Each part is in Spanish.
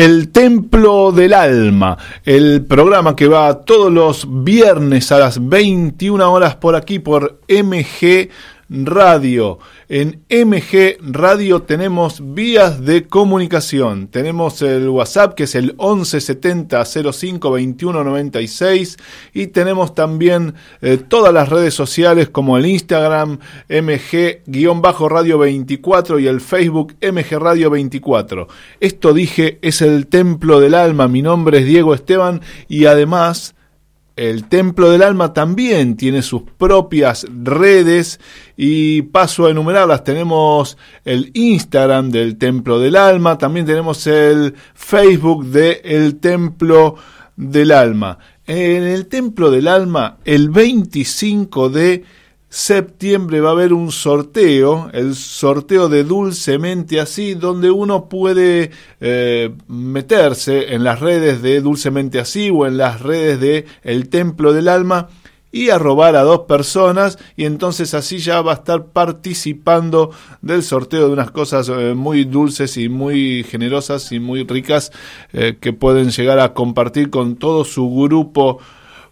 El Templo del Alma, el programa que va todos los viernes a las 21 horas por aquí por MG Radio. En MG Radio tenemos vías de comunicación. Tenemos el WhatsApp que es el 1170 05 21 96 y tenemos también eh, todas las redes sociales como el Instagram MG-Radio 24 y el Facebook MG Radio 24. Esto dije es el templo del alma. Mi nombre es Diego Esteban y además el Templo del Alma también tiene sus propias redes y paso a enumerarlas. Tenemos el Instagram del Templo del Alma, también tenemos el Facebook de El Templo del Alma. En el Templo del Alma, el 25 de septiembre va a haber un sorteo, el sorteo de Dulcemente Así, donde uno puede eh, meterse en las redes de Dulcemente Así o en las redes de El Templo del Alma y a robar a dos personas y entonces así ya va a estar participando del sorteo de unas cosas eh, muy dulces y muy generosas y muy ricas eh, que pueden llegar a compartir con todo su grupo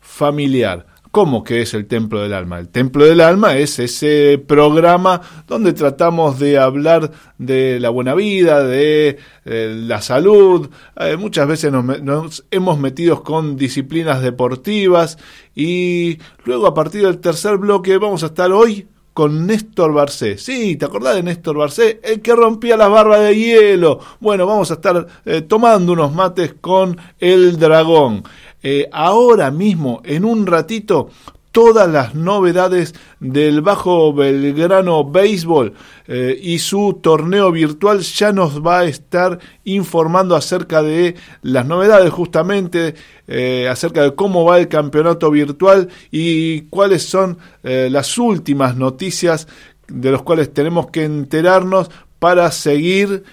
familiar. ¿Cómo que es el Templo del Alma? El Templo del Alma es ese programa donde tratamos de hablar de la buena vida, de eh, la salud. Eh, muchas veces nos, hemos metido con disciplinas deportivas y luego a partir del tercer bloque vamos a estar hoy con Néstor Barcé. Sí, ¿te acordás de Néstor Barcé? El que rompía las barras de hielo. Bueno, vamos a estar eh, tomando unos mates con el dragón. Eh, ahora mismo, en un ratito, todas las novedades del Bajo Belgrano Béisbol eh, y su torneo virtual ya nos va a estar informando acerca de las novedades justamente, eh, acerca de cómo va el campeonato virtual y cuáles son las últimas noticias de los cuales tenemos que enterarnos para seguir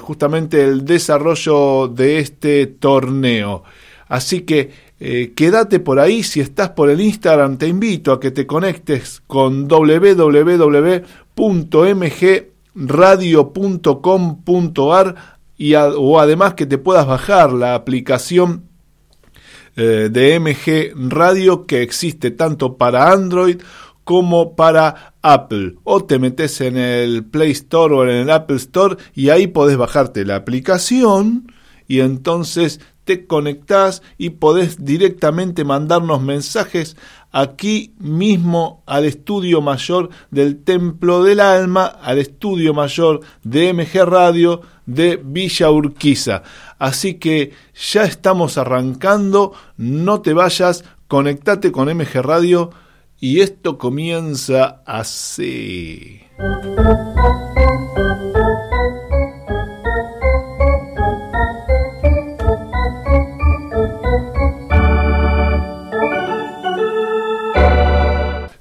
justamente el desarrollo de este torneo. Así que eh, quédate por ahí, si estás por el Instagram te invito a que te conectes con www.mgradio.com.ar y o además que te puedas bajar la aplicación eh, de MG Radio que existe tanto para Android como para Apple. O te metes en el Play Store o en el Apple Store y ahí podés bajarte la aplicación y entonces te conectás y podés directamente mandarnos mensajes aquí mismo al estudio mayor del Templo del Alma, al estudio mayor de MG Radio de Villa Urquiza. Así que ya estamos arrancando, no te vayas, conectate con MG Radio y esto comienza así.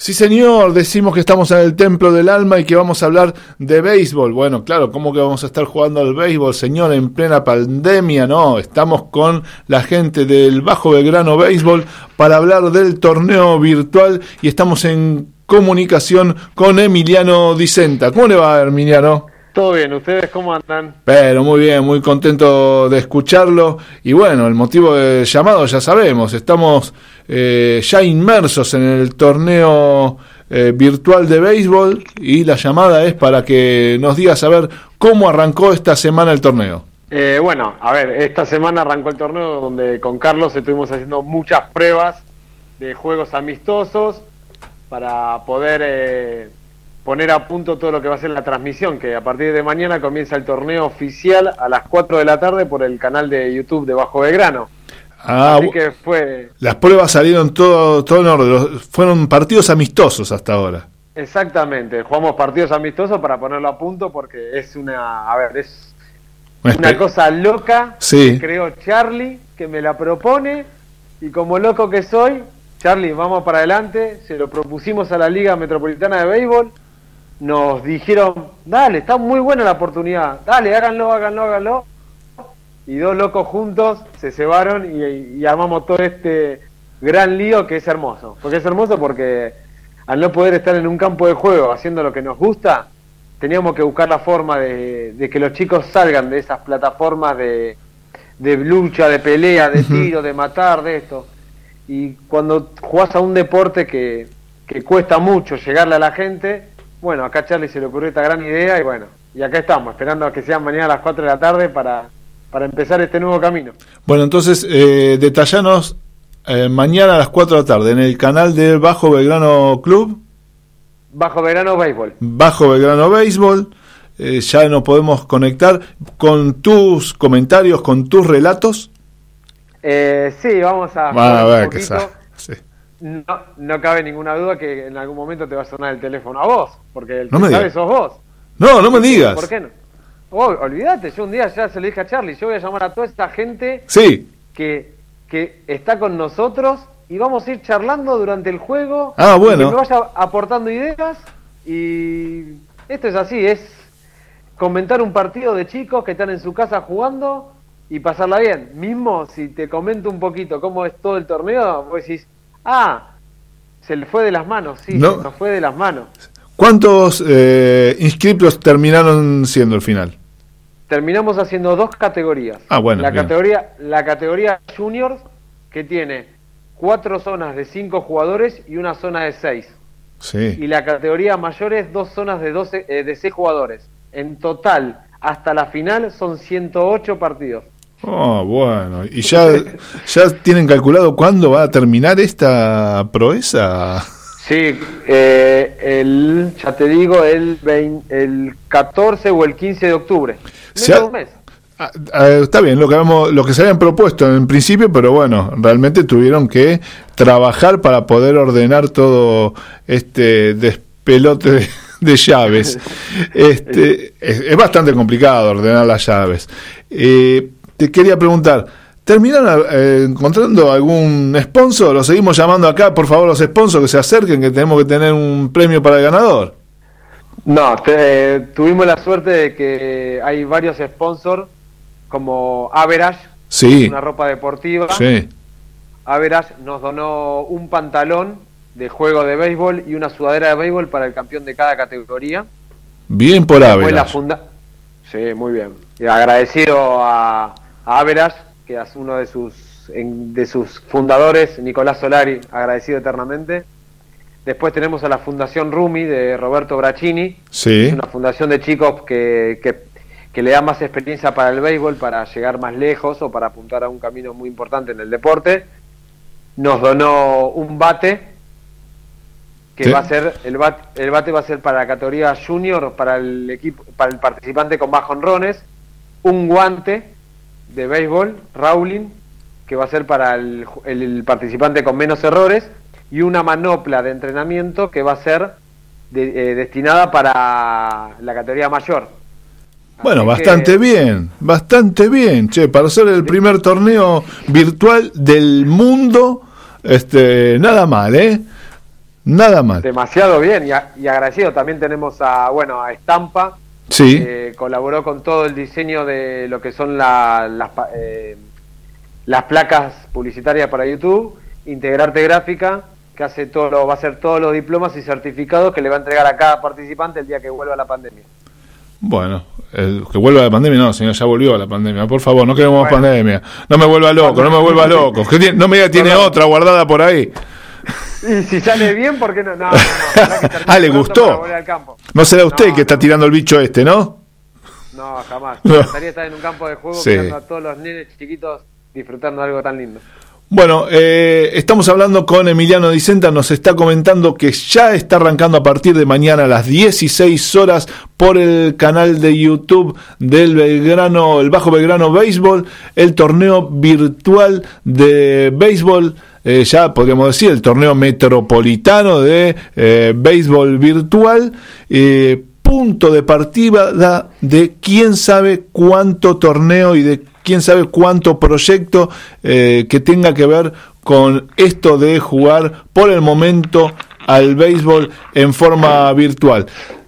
Sí, señor, decimos que estamos en el templo del alma y que vamos a hablar de béisbol. Bueno, claro, ¿cómo que vamos a estar jugando al béisbol, señor, en plena pandemia? No, estamos con la gente del Bajo Belgrano Béisbol para hablar del torneo virtual y estamos en comunicación con Emiliano Dicenta. ¿Cómo le va, Emiliano? Todo bien, ¿ustedes cómo andan? Pero muy bien, muy contento de escucharlo. Y bueno, el motivo del llamado ya sabemos, estamos eh, ya inmersos en el torneo eh, virtual de béisbol y la llamada es para que nos digas a ver cómo arrancó esta semana el torneo. Eh, bueno, a ver, esta semana arrancó el torneo donde con Carlos estuvimos haciendo muchas pruebas de juegos amistosos para poder poner a punto todo lo que va a ser la transmisión, que a partir de mañana comienza el torneo oficial a las 4 de la tarde por el canal de YouTube de Bajo Belgrano. Ah, Así que fue... Las pruebas salieron todo, todo en orden, fueron partidos amistosos hasta ahora. Exactamente, jugamos partidos amistosos para ponerlo a punto porque es una, a ver, es una cosa loca sí. que creó Charlie, que me la propone y como loco que soy, Charlie, vamos para adelante, se lo propusimos a la Liga Metropolitana de Béisbol nos dijeron, dale, está muy buena la oportunidad, dale, háganlo, háganlo, háganlo. Y dos locos juntos se cebaron y, armamos todo este gran lío que es hermoso. Porque es hermoso porque al no poder estar en un campo de juego haciendo lo que nos gusta, teníamos que buscar la forma de, que los chicos salgan de esas plataformas de, de lucha, de pelea, de tiro, de matar, de esto. Y cuando jugás a un deporte que, que cuesta mucho llegarle a la gente, bueno, acá a Charlie se le ocurrió esta gran idea y bueno, y acá estamos, esperando a que sean mañana a las 4 de la tarde para, para empezar este nuevo camino. Bueno, entonces, eh, detallanos eh, mañana a las 4 de la tarde en el canal de Bajo Belgrano Club. Bajo Belgrano Béisbol. Bajo Belgrano Béisbol. Eh, ya nos podemos conectar con tus comentarios, con tus relatos. Eh, sí, vamos a... a ver qué sí. No, no cabe ninguna duda que en algún momento te va a sonar el teléfono a vos, porque el que sabe sos vos. No, no me digas. ¿Por qué no? Oh, olvídate, yo un día ya se lo dije a Charlie, yo voy a llamar a toda esta gente sí. que, que está con nosotros y vamos a ir charlando durante el juego. Ah, bueno. que me vaya aportando ideas y esto es así, es comentar un partido de chicos que están en su casa jugando y pasarla bien. Mismo si te comento un poquito cómo es todo el torneo, vos decís, Ah, se le fue de las manos, sí, no. se nos fue de las manos. ¿Cuántos eh, inscriptos terminaron siendo el final? Terminamos haciendo dos categorías. Ah, bueno. La categoría, la categoría juniors, que tiene cuatro zonas de cinco jugadores y una zona de seis. Sí. Y la categoría mayores, dos zonas de, 12, eh, de seis jugadores. En total, hasta la final, son 108 partidos. Oh, bueno. ¿Y ya, ya tienen calculado cuándo va a terminar esta proeza? Sí, eh, el, ya te digo, el, el 14 o el 15 de octubre. mes. Ah, ah, está bien, lo que, lo que se habían propuesto en principio, pero bueno, realmente tuvieron que trabajar para poder ordenar todo este despelote de, llaves. Este, es, es, bastante complicado ordenar las llaves. Eh, te quería preguntar, ¿terminaron eh, encontrando algún sponsor? ¿Lo seguimos llamando acá? Por favor, los sponsors que se acerquen, que tenemos que tener un premio para el ganador. No, tuvimos la suerte de que hay varios sponsors, como Average, sí. una ropa deportiva. Sí. Average nos donó un pantalón de juego de béisbol y una sudadera de béisbol para el campeón de cada categoría. Bien por Average. Sí, muy bien. Y agradecido a, Averas, que es uno de sus, de sus fundadores, Nicolás Solari, agradecido eternamente. Después tenemos a la Fundación Rumi de Roberto Bracini, sí. una fundación de chicos que, que, que le da más experiencia para el béisbol, para llegar más lejos o para apuntar a un camino muy importante en el deporte, nos donó un bate que va a ser el bate, el bate va a ser para la categoría junior para el equipo para el participante con más honrones un guante de béisbol Rowling que va a ser para el, el, participante con menos errores y una manopla de entrenamiento que va a ser de, eh, destinada para la categoría mayor bueno, bastante bien, bastante bien, che, para ser el primer torneo virtual del mundo, este, nada mal, ¿eh? Nada mal. Demasiado bien y, agradecido. También tenemos a, bueno, a Estampa, sí. que colaboró con todo el diseño de lo que son las, eh, las placas publicitarias para YouTube, Integrarte Gráfica, que hace todo va a hacer todos los diplomas y certificados que le va a entregar a cada participante el día que vuelva la pandemia. Bueno, el, que vuelva la pandemia, no, señor, ya volvió la pandemia. Por favor, no queremos pandemia. No me vuelva loco, no me vuelva loco. No me diga, tiene otra guardada por ahí. Y si sale bien, ¿por qué no? No, no, ah, le gustó. No será usted que está tirando el bicho este, ¿no? No, jamás. Me gustaría estar en un campo de juego sí. a todos los nenes chiquitos disfrutando de algo tan lindo. Bueno, eh, estamos hablando con Emiliano Dicenta, nos está comentando que ya está arrancando a partir de mañana a las 16 horas por el canal de YouTube del Belgrano, el Bajo Belgrano Béisbol, el torneo virtual de béisbol eh, ya podríamos decir, el torneo metropolitano de eh, béisbol virtual. Eh, punto de partida de quién sabe cuánto torneo y de quién sabe cuánto proyecto que tenga que ver con esto de jugar por el momento al béisbol en forma virtual.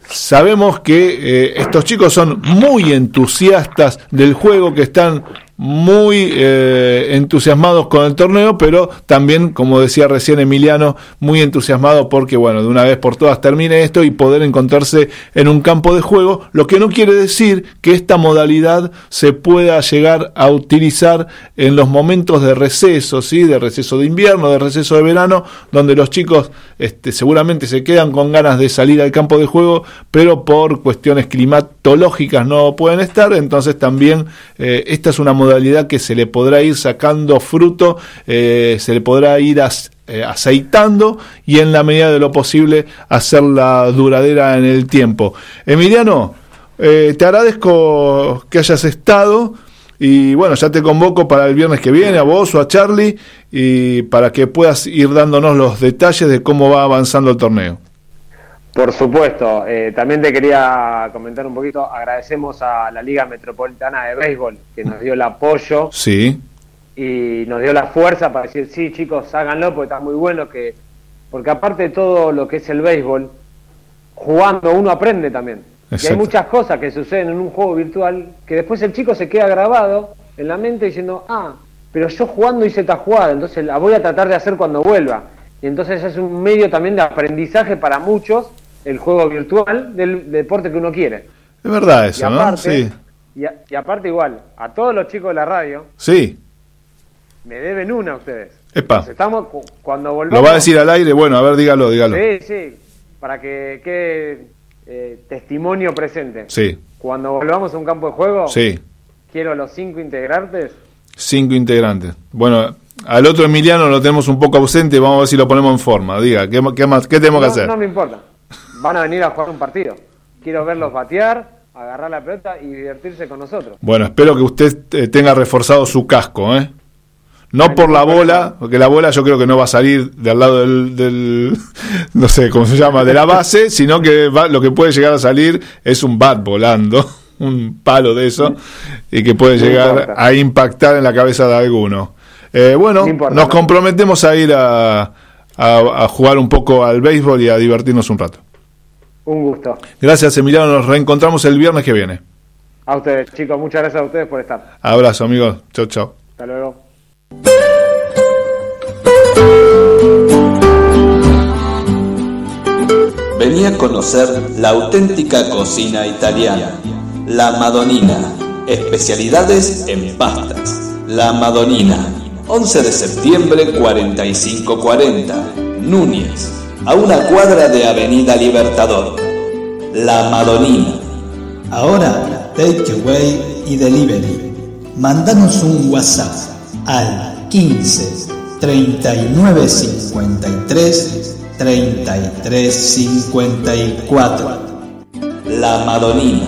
Sabemos que estos chicos son muy entusiastas del juego, que están muy eh, entusiasmados con el torneo, pero también, como decía recién Emiliano, muy entusiasmado porque, bueno, de una vez por todas termine esto y poder encontrarse en un campo de juego, lo que no quiere decir que esta modalidad se pueda llegar a utilizar en los momentos de receso, ¿sí? de receso de invierno, de receso de verano, donde los chicos este, seguramente se quedan con ganas de salir al campo de juego, pero por cuestiones climatológicas no pueden estar, entonces también eh, esta es una modalidad que se le podrá ir sacando fruto, eh, se le podrá ir eh, aceitando y en la medida de lo posible hacerla duradera en el tiempo. Emiliano, eh, te agradezco que hayas estado. Y bueno, ya te convoco para el viernes que viene, a vos o a Charlie, y para que puedas ir dándonos los detalles de cómo va avanzando el torneo. Por supuesto, eh, también te quería comentar un poquito, agradecemos a la Liga Metropolitana de Béisbol que nos dio el apoyo sí. y nos dio la fuerza para decir, sí chicos, háganlo porque está muy bueno, que porque aparte de todo lo que es el béisbol, jugando uno aprende también. Y hay muchas cosas que suceden en un juego virtual que después el chico se queda grabado en la mente diciendo, ah, pero yo jugando hice esta jugada, entonces la voy a tratar de hacer cuando vuelva. Y entonces es un medio también de aprendizaje para muchos el juego virtual del, deporte que uno quiere. Es verdad eso, ¿no? Sí. Y, aparte igual, a todos los chicos de la radio. Sí. Me deben una a ustedes. Epa. estamos, cuando volvamos... Lo va a decir al aire, bueno, a ver, dígalo, dígalo. Sí, sí, para que quede eh, testimonio presente. Sí. Cuando volvamos a un campo de juego, sí. quiero los cinco integrantes. Cinco integrantes. Bueno, al otro Emiliano lo tenemos un poco ausente, vamos a ver si lo ponemos en forma. Diga, ¿qué, qué más, qué tenemos que hacer? No me importa van a venir a jugar un partido. Quiero verlos batear, agarrar la pelota y divertirse con nosotros. Bueno, espero que usted eh, tenga reforzado su casco, ¿eh? No por la bola, porque la bola yo creo que no va a salir del lado del, no sé cómo se llama, de la base, sino que lo que puede llegar a salir es un bat volando, un palo de eso, y que puede llegar a impactar en la cabeza de alguno. Eh, bueno, nos comprometemos a ir a, a jugar un poco al béisbol y a divertirnos un rato. Un gusto. Gracias, Emiliano. Nos reencontramos el viernes que viene. A ustedes, chicos. Muchas gracias a ustedes por estar. Abrazo, amigos. Chau, chau. Hasta luego. Venía a conocer la auténtica cocina italiana, la Madonina, especialidades en pastas. La Madonina, 11 de septiembre 4540, Núñez a una cuadra de Avenida Libertador. La Madonina. Ahora takeaway y delivery. Mandanos un WhatsApp al 15 39 53 33 54. La Madonina.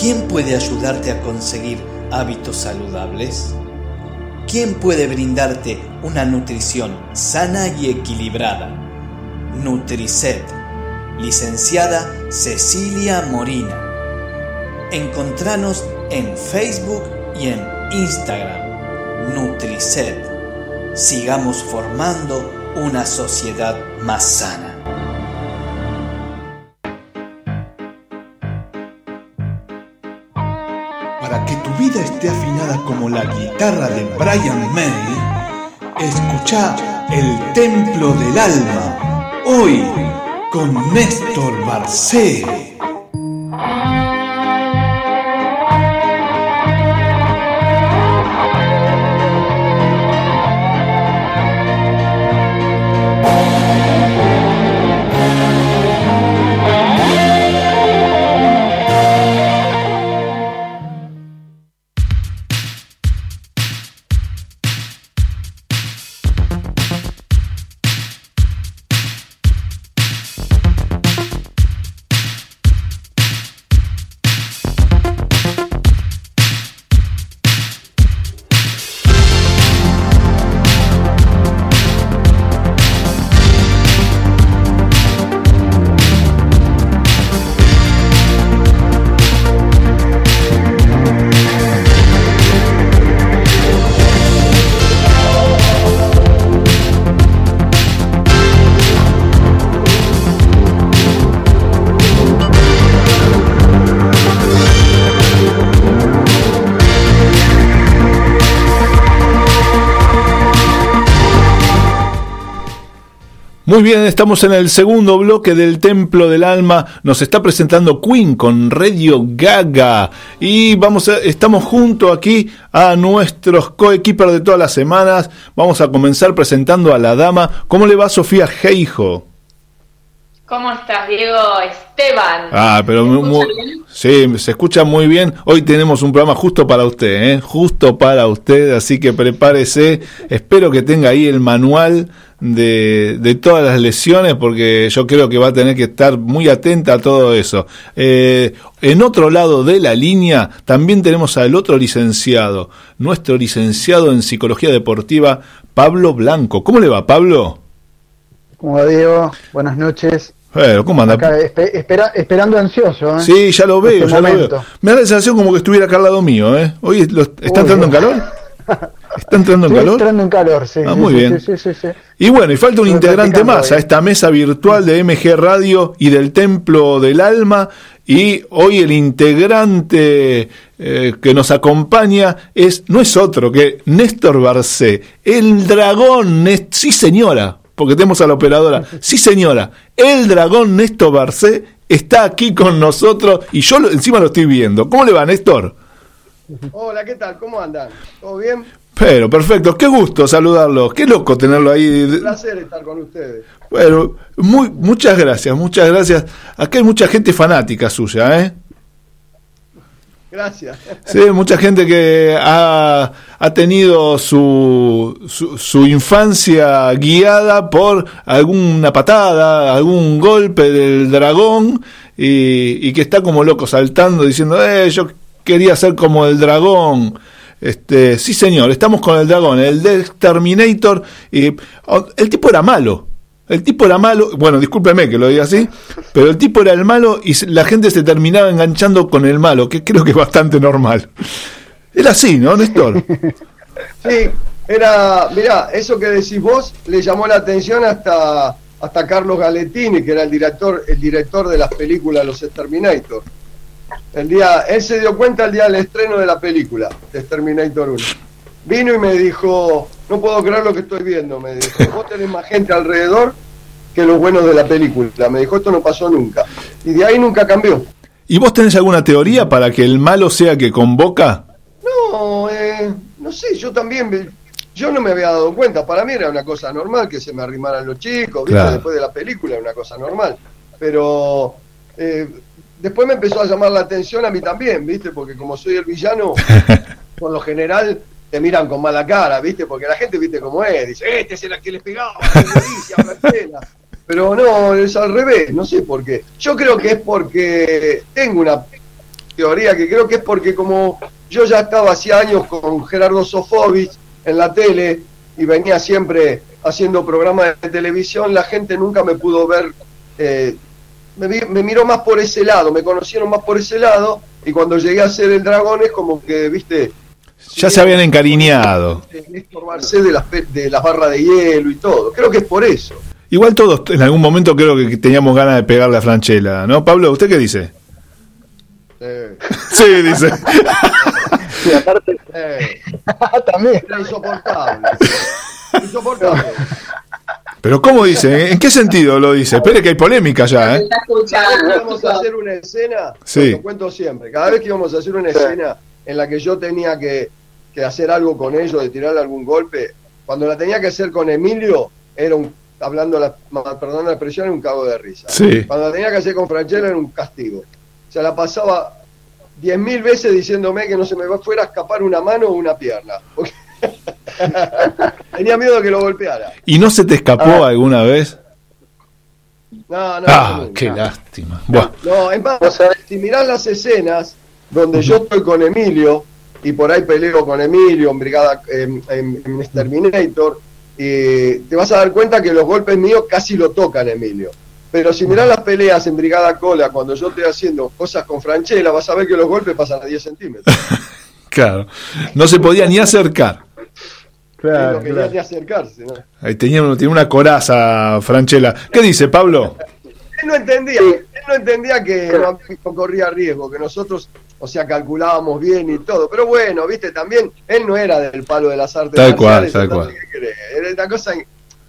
¿Quién puede ayudarte a conseguir hábitos saludables? ¿Quién puede brindarte una nutrición sana y equilibrada? Nutricet, licenciada Cecilia Morina. Encontranos en Facebook y en Instagram. Nutricet. Sigamos formando una sociedad más sana. Afinada como la guitarra de Brian May, escucha El Templo del Alma, hoy con Néstor Barcé. Bien, estamos en el segundo bloque del Templo del Alma. Nos está presentando Queen con Radio Gaga. Y vamos a, estamos junto aquí a nuestros coequippers de todas las semanas. Vamos a comenzar presentando a la dama. ¿Cómo le va Sofía Geijo? ¿Cómo estás, Diego Esteban? Ah, pero muy, sí, se escucha muy bien. Hoy tenemos un programa justo para usted, ¿eh? justo para usted, así que prepárese. Espero que tenga ahí el manual de, de, todas las lesiones, porque yo creo que va a tener que estar muy atenta a todo eso. Eh, en otro lado de la línea también tenemos al otro licenciado, nuestro licenciado en psicología deportiva, Pablo Blanco. ¿Cómo le va, Pablo? ¿Cómo va, Diego? Buenas noches. Bueno, ¿cómo anda? Acá, espera, esperando ansioso, ¿eh? Sí, ya lo veo, este ya momento. lo veo. Me da la sensación como que estuviera acá al lado mío, ¿eh? Hoy lo, ¿está entrando en calor? ¿Está entrando en Estoy calor? entrando en calor, sí. Ah, sí, muy sí, bien. Sí, sí, sí, y bueno, y falta un Estoy integrante más a esta mesa virtual de MG Radio y del Templo del Alma. Y hoy el integrante eh, que nos acompaña es no es otro que Néstor Barcé, el dragón. Sí, señora, porque tenemos a la operadora. Sí, señora, el dragón Néstor Barcé está aquí con nosotros y yo lo, encima lo estoy viendo. ¿Cómo le va, Néstor? Hola, ¿qué tal? ¿Cómo andan? ¿Todo bien? Pero, perfecto. Qué gusto saludarlo. Qué loco tenerlo ahí. Un placer estar con ustedes. Bueno, muy, muchas gracias, muchas gracias. Acá hay mucha gente fanática suya, ¿eh? Gracias. Sí, mucha gente que ha, ha tenido su, su, su, infancia guiada por alguna patada, algún golpe del dragón y, y que está como loco saltando diciendo, eh, yo quería ser como el dragón. Este, sí señor, estamos con el dragón, el Terminator. Y, el tipo era malo, El tipo era malo, bueno, discúlpeme que lo diga así, pero el tipo era el malo y la gente se terminaba enganchando con el malo, que creo que es bastante normal. Era así, ¿no, Néstor? Sí, era, mirá, eso que decís vos le llamó la atención hasta, hasta Carlos Galettini, que era el director, el director de las películas Los Exterminator. El día, él se dio cuenta el día del estreno de la película, Exterminator 1. Vino y me dijo, no puedo creer lo que estoy viendo, me dijo, vos tenés más gente alrededor que los buenos de la película. Me dijo, esto no pasó nunca. Y de ahí nunca cambió. ¿Y vos tenés alguna teoría para que el malo sea que convoca? No, eh, no sé, yo también, yo no me había dado cuenta, para mí era una cosa normal que se me arrimaran los chicos, ¿viste? Claro. después de la película era una cosa normal, pero eh, después me empezó a llamar la atención a mí también, ¿viste? Porque como soy el villano, por lo general te miran con mala cara, ¿viste? Porque la gente, ¿viste cómo es? Dice, este es el que les pegaba, la policía, a Franchella". Pero no, es al revés, no sé por qué. Yo creo que es porque tengo una teoría que creo que es porque como yo ya estaba hace años con Gerardo Sofovich en la tele y venía siempre haciendo programas de televisión, la gente nunca me pudo ver, eh, me, me miró más por ese lado, me conocieron más por ese lado y cuando llegué a ser el dragón es como que, viste, Ya se habían encariñado. Néstor Barcé de las, de las barras de hielo y todo, creo que es por eso. Igual todos en algún momento creo que teníamos ganas de pegarle a Franchella, ¿no? Pablo, ¿usted qué dice? Eh, Sí, dice. Sí, aparte, eh, también. era insoportable. Insoportable. Pero ¿cómo dice? ¿En qué sentido lo dice? Espere que hay polémica ya, ¿eh? Cada vez que íbamos a hacer una escena, Sí. lo cuento siempre, cada vez que íbamos a hacer una escena en la que yo tenía que, que hacer algo con ellos, de tirarle algún golpe, cuando la tenía que hacer con Emilio, era un, hablando, la, perdón la expresión, era un cago de risa. Sí. Cuando la tenía que hacer con Franchella era un castigo. O sea, la pasaba diez mil veces diciéndome que no se me fuera a escapar una mano o una pierna. Porque tenía miedo de que lo golpeara. ¿Y no se te escapó alguna vez? No, no, Ah, nunca. qué lástima. Buah. No, es más, si mirás las escenas donde yo estoy con Emilio y por ahí peleo con Emilio en Brigada en, en- en Exterminator, y te vas a dar cuenta que los golpes míos casi lo tocan Emilio. Pero si mirás las peleas en Brigada Cola, cuando yo estoy haciendo cosas con Franchella, vas a ver que los golpes pasan a 10 centímetros. Claro. No se podía ni acercar. Claro, no quería claro. ni acercarse. ¿no? Ahí tenía, tenía una coraza, Franchella. ¿Qué dice, Pablo? Él no entendía, él no entendía que corría riesgo, que nosotros, o sea, calculábamos bien y todo. Pero bueno, viste, también él no era del palo de las artes Tal cual, marciales, tal cual. Era una cosa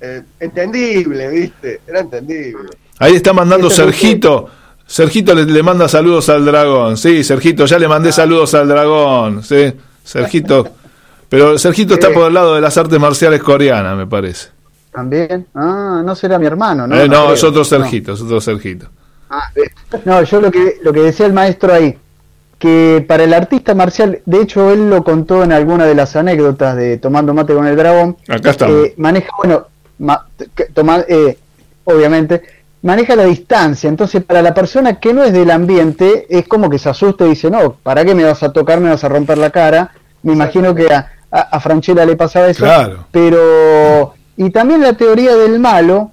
eh, entendible, viste, era entendible. Ahí está mandando Ese es Sergito. Sergito le, le manda saludos al dragón. Sí, Sergito, ya le mandé saludos al dragón. Sí, Sergito. Pero Sergito está por el lado de las artes marciales coreanas, me parece. También. Ah, no será mi hermano, ¿no? Eh, no, creo. es otro No. Sergito, es otro Sergito. Ah, eh, No, yo lo que, lo que decía el maestro ahí, que para el artista marcial, de hecho él lo contó en alguna de las anécdotas de Tomando Mate con el Dragón, Acá estamos. eh, maneja, bueno, ma- toma- eh, obviamente, maneja la distancia, entonces para la persona que no es del ambiente, es como que se asusta y dice, no, ¿para qué me vas a tocar, me vas a romper la cara? Me imagino que a, a, a Franchella le pasaba eso, Claro. pero... Y también la teoría del malo,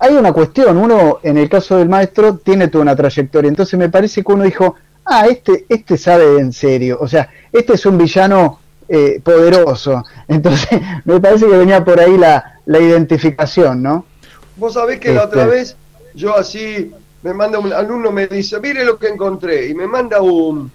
hay una cuestión, uno en el caso del maestro tiene toda una trayectoria, entonces me parece que uno dijo, ah, este, este sabe en serio, o sea, este es un villano eh, poderoso, entonces me parece que venía por ahí la, la identificación, ¿no? Vos sabés que la Este. otra vez yo así me manda un alumno me dice, mire lo que encontré y me manda un,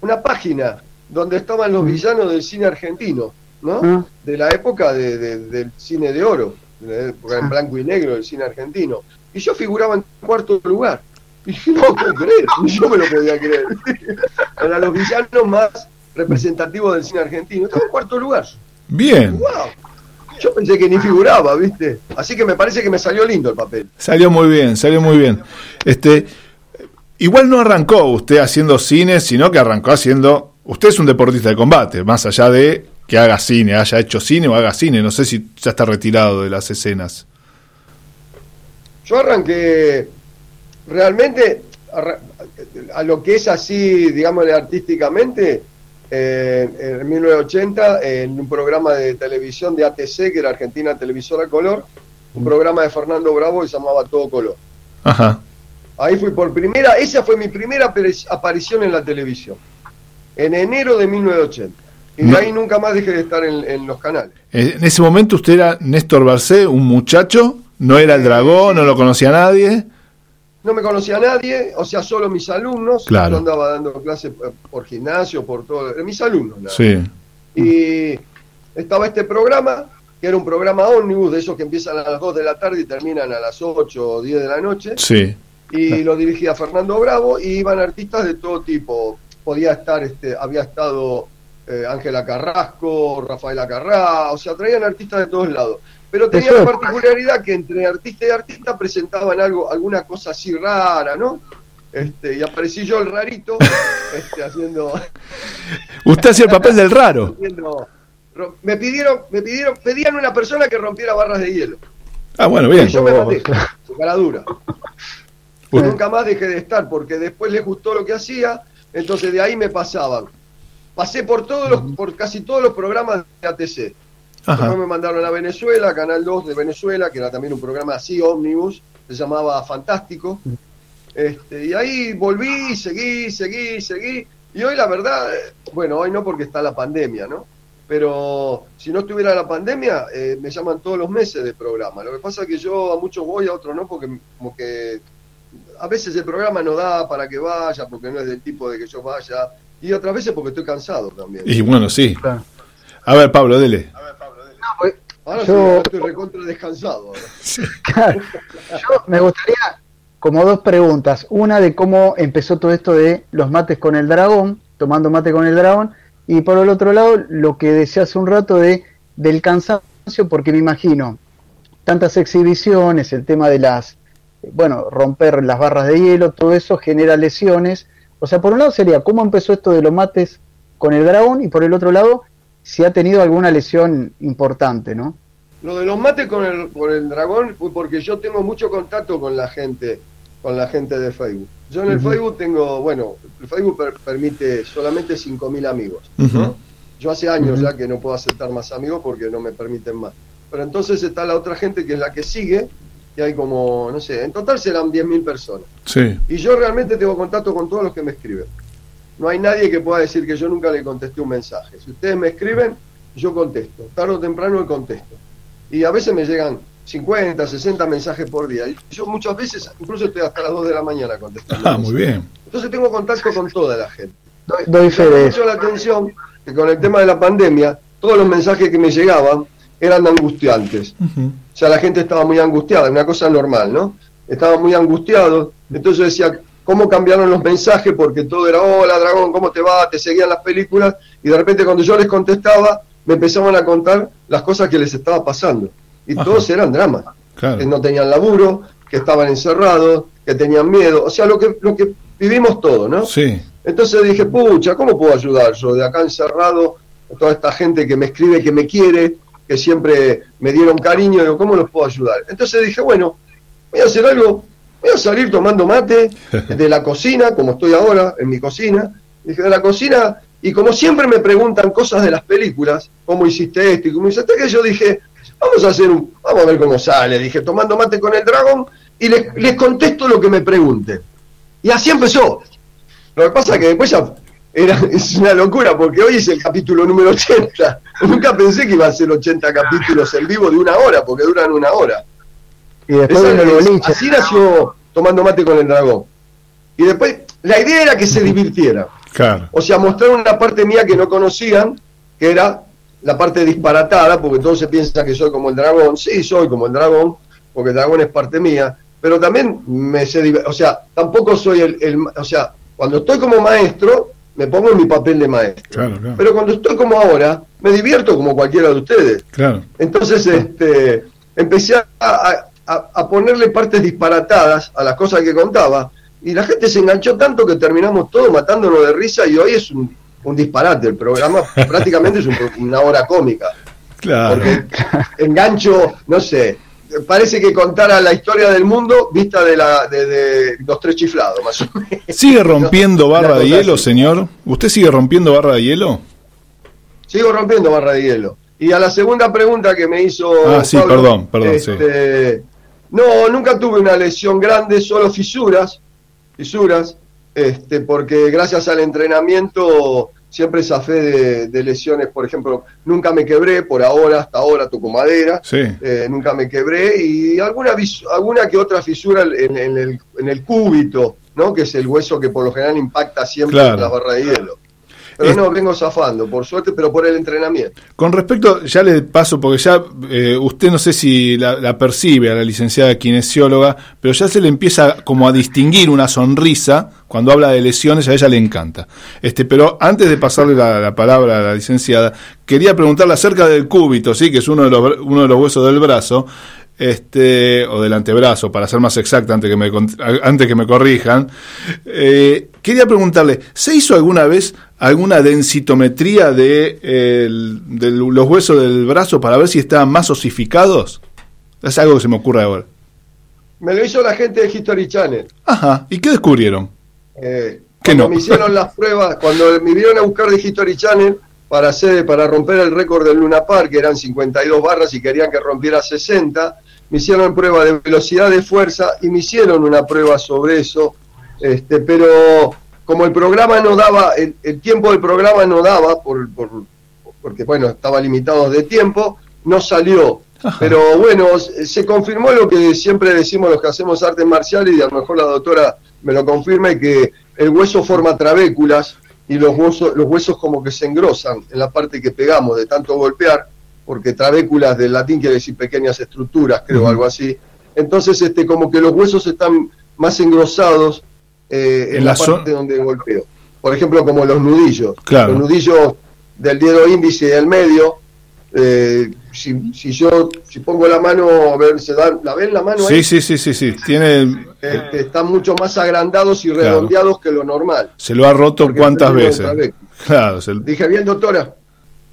una página donde estaban los villanos del cine argentino, ¿no? Ah. De la época de- de- del cine de oro, de la época en Ah. blanco y negro del cine argentino. Y yo figuraba en cuarto lugar. Y no lo puedo creer, ni yo me lo podía creer. Era los villanos más representativos del cine argentino. Estaba en cuarto lugar. Bien, ¡Wow! Yo pensé que ni figuraba, ¿viste? Así que me parece que me salió lindo el papel. salió muy bien, salió muy bien. Este, igual no arrancó usted haciendo cine, sino que arrancó haciendo. Usted es un deportista de combate, más allá de que haga cine, haya hecho cine o haga cine. No sé si ya está retirado de las escenas. Yo arranqué realmente a lo que es así, digamos, artísticamente, eh, en 1980, en un programa de televisión de ATC, que era Argentina Televisora Color, un programa de Fernando Bravo que se llamaba Todo Color. Ajá. Ahí fui por primera, esa fue mi primera apari- aparición en la televisión, en enero de 1980. Y de ahí nunca más dejé de estar en, en los canales. Eh, En ese momento usted era Néstor Barcé, un muchacho, no era el dragón, no lo conocía nadie. No me conocía a nadie, o sea, solo mis alumnos. Claro. Yo andaba dando clases por gimnasio, por todo, mis alumnos. nada. Sí. Y estaba este programa, que era un programa ómnibus, de esos que empiezan a las 2 de la tarde y terminan a las 8 o 10 de la noche. Sí. y lo dirigía Fernando Bravo y iban artistas de todo tipo. Podía estar, este, había estado eh, Ángela Carrasco, Rafaela Carrá, o sea, traían artistas de todos lados. Pero tenía la particularidad que entre artista y artista presentaban algo, alguna cosa así rara, ¿no? Este, y aparecí yo el rarito, este, haciendo, Usted hacía el papel del raro. haciendo- me pidieron, me pidieron, pedían una persona que rompiera barras de hielo. Ah, bueno, bien. Y yo me maté, con cara dura. Usted- Nunca más dejé de estar porque después les gustó lo que hacía, entonces de ahí me pasaban. Pasé por todos los, por casi todos los programas de ATC. Después me mandaron a Venezuela, Canal 2 de Venezuela, que era también un programa así, ómnibus, se llamaba Fantástico. Este, y ahí volví, seguí, seguí, seguí. Y hoy la verdad, bueno, hoy no porque está la pandemia, ¿no? Pero si no estuviera la pandemia, eh, me llaman todos los meses de programa. Lo que pasa es que yo a muchos voy, a otros no, porque como que a veces el programa no da para que vaya, porque no es del tipo de que yo vaya. Y otras veces porque estoy cansado también. Y bueno, sí. Claro. A ver, Pablo, dele. Ahora Yo- sí, estoy recontra descansado. ahora. Claro. Yo me gustaría como dos preguntas. Una de cómo empezó todo esto de los mates con el dragón, tomando mate con el dragón, y por el otro lado lo que decía hace un rato de del cansancio, porque me imagino tantas exhibiciones, el tema de las, bueno, romper las barras de hielo, todo eso genera lesiones. O sea, por un lado sería cómo empezó esto de los mates con el dragón y por el otro lado si ha tenido alguna lesión importante, ¿no? Lo de los mates con el, con el dragón fue porque yo tengo mucho contacto con la gente, con la gente de Facebook. Yo en el. Facebook tengo, bueno, el Facebook per- permite solamente 5.000 amigos. ¿no? Yo hace años ya que no puedo aceptar más amigos porque no me permiten más. Pero entonces está la otra gente que es la que sigue, y hay como, no sé, en total serán 10.000 personas. Sí. Y yo realmente tengo contacto con todos los que me escriben. No hay nadie que pueda decir que yo nunca le contesté un mensaje. Si ustedes me escriben, yo contesto. Tarde o temprano le contesto. Y a veces me llegan 50, 60 mensajes por día. Y yo muchas veces, incluso estoy hasta las 2 de la mañana contestando. Ah, muy bien. Entonces tengo contacto con toda la gente. Doy, fe de eso. la atención que con el tema de la pandemia, todos los mensajes que me llegaban eran angustiantes. O sea, la gente estaba muy angustiada, una cosa normal, ¿no? Estaba muy angustiado. Entonces yo decía, ¿cómo cambiaron los mensajes? Porque todo era, hola dragón, ¿cómo te va? Te seguían las películas. Y de repente cuando yo les contestaba, me empezaban a contar las cosas que les estaba pasando. Y Ajá. todos eran dramas. Que no tenían laburo, que estaban encerrados, que tenían miedo. O sea, lo que, lo que vivimos todo, ¿no? Sí. Entonces dije, pucha, ¿cómo puedo ayudar yo de acá encerrado? Toda esta gente que me escribe, que me quiere, que siempre me dieron cariño, digo, ¿cómo los puedo ayudar? Entonces dije, bueno, voy a hacer algo, voy a salir tomando mate de la cocina, como estoy ahora en mi cocina, dije, de la cocina, y como siempre me preguntan cosas de las películas, ¿cómo hiciste esto y cómo hiciste aquello? Dije, vamos a hacer un, vamos a ver cómo sale, dije, tomando mate con el dragón, y les, les contesto lo que me pregunten. Y así empezó. Lo que pasa es que después ya era, es una locura, porque hoy es el capítulo número 80. Nunca pensé que iba a ser 80 capítulos en vivo de una hora, porque duran una hora. Y después vino el boliche. así nació tomando mate con el dragón. Y después, la idea era que se divirtiera. Claro. O sea, mostrar una parte mía que no conocían, que era la parte disparatada, porque todos se piensan que soy como el dragón. Sí, soy como el dragón, porque el dragón es parte mía. Pero también me sé, o sea, tampoco soy el, el- o sea, cuando estoy como maestro, me pongo en mi papel de maestro. Claro, claro. Pero cuando estoy como ahora, me divierto como cualquiera de ustedes. Claro. Entonces, este, empecé a, a- a- a ponerle partes disparatadas a las cosas que contaba y la gente se enganchó tanto que terminamos todos matándonos de risa y hoy es un, un disparate. El programa prácticamente es un una hora cómica. Claro. Porque engancho, no sé, parece que contara la historia del mundo vista de, la, de, de los tres chiflados, más o menos. ¿Sigue rompiendo barra de hielo, así. señor? ¿Usted sigue rompiendo barra de hielo? Sigo rompiendo barra de hielo. Y a la segunda pregunta que me hizo. Ah, sí, perdón, perdón, este, No, nunca tuve una lesión grande, solo fisuras, fisuras, este, porque gracias al entrenamiento siempre zafé de, de lesiones, por ejemplo, nunca me quebré, por ahora, hasta ahora toco madera, Sí. eh, nunca me quebré, y alguna, alguna que otra fisura en, en el, en el cúbito, ¿no? que es el hueso que por lo general impacta siempre Claro. en las barras de hielo. Pero no, vengo zafando, por suerte, pero por el entrenamiento. Con respecto, ya le paso, porque ya eh, usted no sé si la, la percibe a la licenciada kinesióloga, pero ya se le empieza como a distinguir una sonrisa cuando habla de lesiones, a ella le encanta. Este, pero antes de pasarle la, la palabra a la licenciada, quería preguntarle acerca del cúbito, sí, que es uno de los, uno de los huesos del brazo, este, o del antebrazo, para ser más exacta, antes que me, antes que me corrijan. Eh, quería preguntarle, ¿se hizo alguna vez alguna densitometría de, el- de los huesos del brazo para ver si estaban más osificados? Es algo que se me ocurre ahora. Me lo hizo la gente de History Channel. Ajá, ¿y qué descubrieron? Eh, Que no. me hicieron las pruebas, cuando me vinieron a buscar de History Channel para hacer, para romper el récord del Luna Park, que eran 52 barras y querían que rompiera 60, me hicieron prueba de velocidad de fuerza y me hicieron una prueba sobre eso, este, pero como el programa no daba, el, el tiempo del programa no daba, por, por- porque bueno, estaba limitado de tiempo, no salió. Ajá. Pero bueno, se confirmó lo que siempre decimos los que hacemos artes marciales y a lo mejor la doctora me lo confirma que el hueso forma trabéculas y los huesos, los huesos como que se engrosan en la parte que pegamos de tanto golpear, porque trabéculas del latín quiere decir pequeñas estructuras, creo, algo así. Entonces, este, como que los huesos están más engrosados eh, en, En la, la zona- parte donde golpeo. Por ejemplo, como los nudillos. Claro. Los nudillos del dedo índice y del medio. eh, si, si yo si pongo la mano, a ver, ¿se da, ¿la ven la mano ahí? Sí, sí, sí, sí, sí. Tiene, Este, están mucho más agrandados y Claro. redondeados que lo normal. se lo ha roto cuántas veces. otra vez. Claro, se- Dije bien, doctora.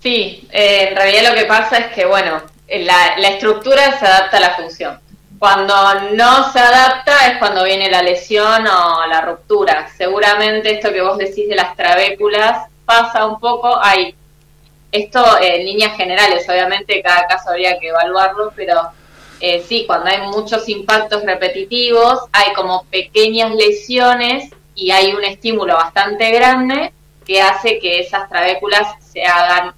Sí, eh, en realidad lo que pasa es que, bueno, la, la estructura se adapta a la función. Cuando no se adapta es cuando viene la lesión o la ruptura. Seguramente esto que vos decís de las trabéculas pasa un poco. Hay esto en líneas generales, obviamente cada caso habría que evaluarlo, pero eh, sí, cuando hay muchos impactos repetitivos, hay como pequeñas lesiones y hay un estímulo bastante grande que hace que esas trabéculas se hagan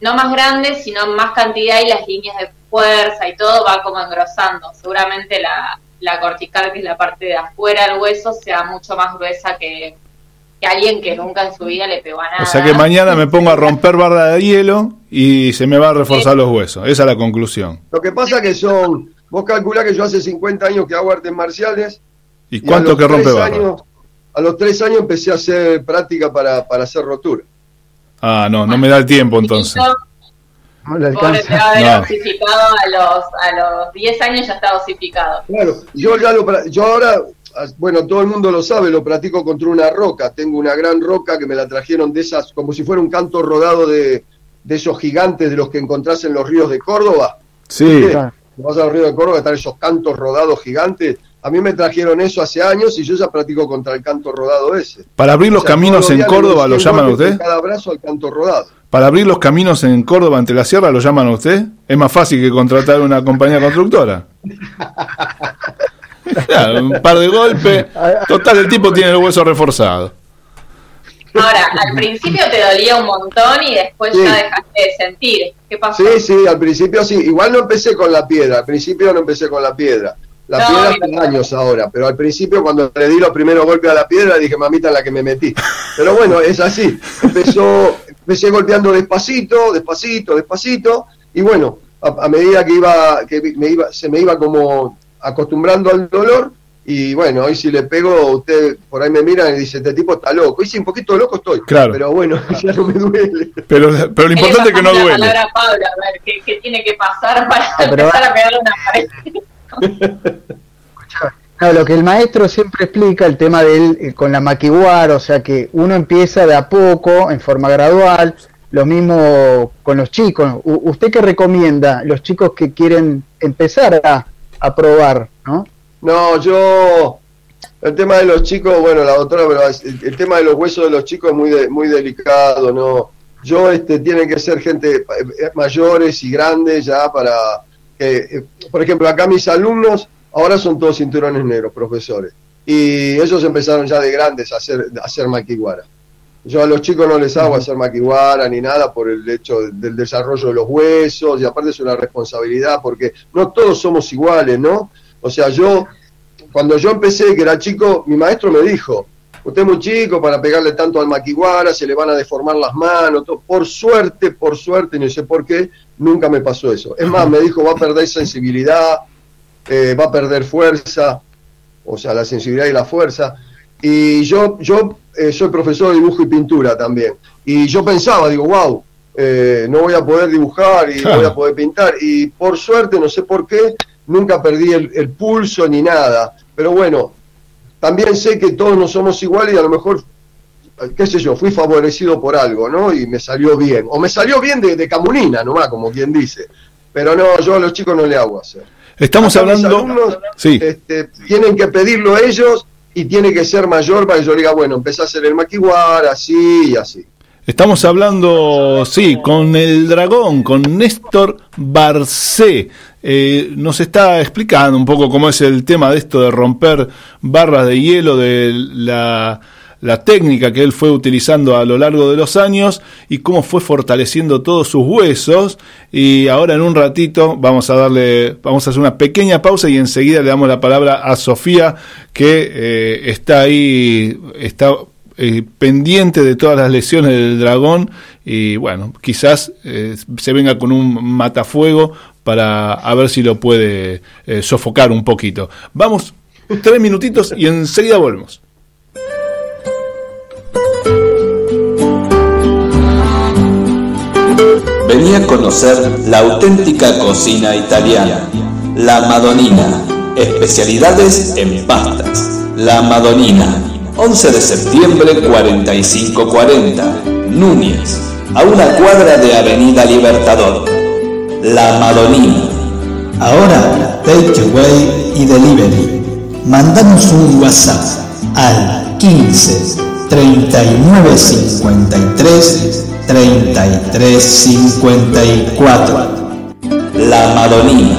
no más grandes, sino más cantidad y las líneas de fuerza y todo va como engrosando. Seguramente la, la cortical, que es la parte de afuera del hueso, sea mucho más gruesa que, que alguien que nunca en su vida le pegó a nada. O sea que mañana me pongo a romper barra de hielo y se me va a reforzar los huesos. Esa es la conclusión. Lo que pasa que son, vos calculás que yo hace 50 años que hago artes marciales. ¿Y cuánto que rompe barra? años- A los tres años empecé a hacer práctica para, para hacer rotura. Ah, no, no me da el tiempo entonces. No le Pobre, te va a haber No. osificado a los, a los 10 años ya está osificado. Claro, yo ya lo, yo ahora, ah, bueno, todo el mundo lo sabe, lo practico contra una roca. Tengo una gran roca que me la trajeron de esas, como si fuera un canto rodado de, de esos gigantes de los que encontrás en los ríos de Córdoba. Sí. Vas a los ríos de Córdoba, están esos cantos rodados gigantes. A mí me trajeron eso hace años y yo ya practico contra el canto rodado ese. para abrir los O sea, caminos en Córdoba lo 100 llaman a golpes usted. con Cada brazo al canto rodado. Para abrir los caminos en Córdoba ante la sierra lo llaman a usted. Es más fácil que contratar una compañía constructora. Claro, un par de golpes. Total, el tipo tiene el hueso reforzado. Ahora, al principio te dolía un montón y después Sí. ya dejaste de sentir. ¿Qué pasó? Sí, sí, al principio sí. Igual no empecé con la piedra. Al principio no empecé con la piedra. La No, piedra hace años ahora, pero al principio cuando le di los primeros golpes a la piedra dije, mamita, en la que me metí. Pero bueno, es así. Empezó, empecé golpeando despacito, despacito, despacito, y bueno, a, a medida que iba, que me iba, se me iba como acostumbrando al dolor, y bueno, hoy si le pego, usted por ahí me mira y dice, este tipo está loco. Y sí, un poquito loco estoy. Claro. Pero bueno, ya no me duele. Pero, pero lo importante es que no la duele. palabra a Pablo, a ver qué, qué tiene que pasar para Ah, empezar va- a pegarle una pared. No, lo que el maestro siempre explica, el tema de él eh, con la maquiguar, o sea que uno empieza de a poco, en forma gradual, lo mismo con los chicos. ¿Usted qué recomienda? Los chicos que quieren empezar a, a probar, ¿no? No, yo. El tema de los chicos, bueno, la doctora, el, el tema de los huesos de los chicos es muy, de- muy delicado, ¿no? yo este, tienen que ser gente eh, mayores y grandes ya para que, eh, por ejemplo, acá mis alumnos ahora son todos cinturones negros, profesores, y ellos empezaron ya de grandes a hacer, a hacer maquiguara. Yo a los chicos no les hago hacer maquiguara ni nada por el hecho del desarrollo de los huesos y aparte es una responsabilidad porque no todos somos iguales, ¿no? O sea, yo, cuando yo empecé, que era chico, mi maestro me dijo, usted es muy chico para pegarle tanto al maquiguara, se le van a deformar las manos, todo. por suerte, por suerte, no sé por qué, nunca me pasó eso. Es más, me dijo, va a perder sensibilidad, eh, va a perder fuerza, o sea, la sensibilidad y la fuerza. Y yo, yo eh, soy profesor de dibujo y pintura también. Y yo pensaba, digo, wow, eh, no voy a poder dibujar y no voy a poder pintar. Y por suerte, no sé por qué, nunca perdí el pulso ni nada. Pero bueno, también sé que todos no somos iguales y a lo mejor, qué sé yo, fui favorecido por algo, ¿no? Y me salió bien. O me salió bien de, de camunina, nomás, como quien dice. Pero no, yo a los chicos no le hago hacer. Estamos hablando... sí. Este, tienen que pedirlo ellos y tiene que ser mayor para que yo diga, bueno, empecé a hacer el maquiguar, así y así. Estamos hablando, sí, con el dragón, con Néstor Barcé. Eh, nos está explicando un poco cómo es el tema de esto de romper barras de hielo, de la, técnica que él fue utilizando a lo largo de los años y cómo fue fortaleciendo todos sus huesos. Y ahora en un ratito vamos a darle, vamos a hacer una pequeña pausa y enseguida le damos la palabra a Sofía que eh, está ahí, está eh, pendiente de todas las lesiones del dragón y bueno, quizás se venga con un matafuego para ver si lo puede eh, sofocar un poquito. Vamos, tres minutitos y enseguida volvemos. Venía a conocer la auténtica cocina italiana, la Madonina, especialidades en pastas. La Madonina, 11 de septiembre 4540, Núñez, a una cuadra de Avenida Libertador. La Madonina. Ahora, Takeaway y Delivery. Mandanos un WhatsApp al 15 39 53 33 54. La Madonina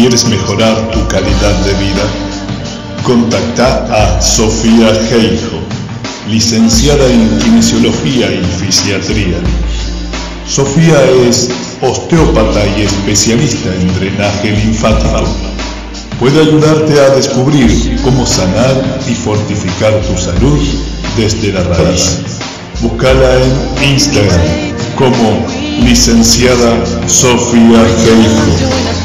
¿Quieres mejorar tu calidad de vida? Contacta a Sofía Geijo, licenciada en Kinesiología y Fisiatría. Sofía es osteópata y especialista en drenaje linfático. Puede ayudarte a descubrir cómo sanar y fortificar tu salud desde la raíz. Búscala en Instagram como licenciada Sofía Geijo.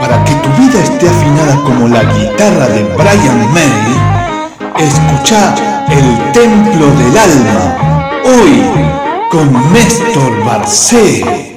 Para que tu vida esté afinada como la guitarra de Brian May, escucha El Templo del Alma, hoy con Néstor Barcé.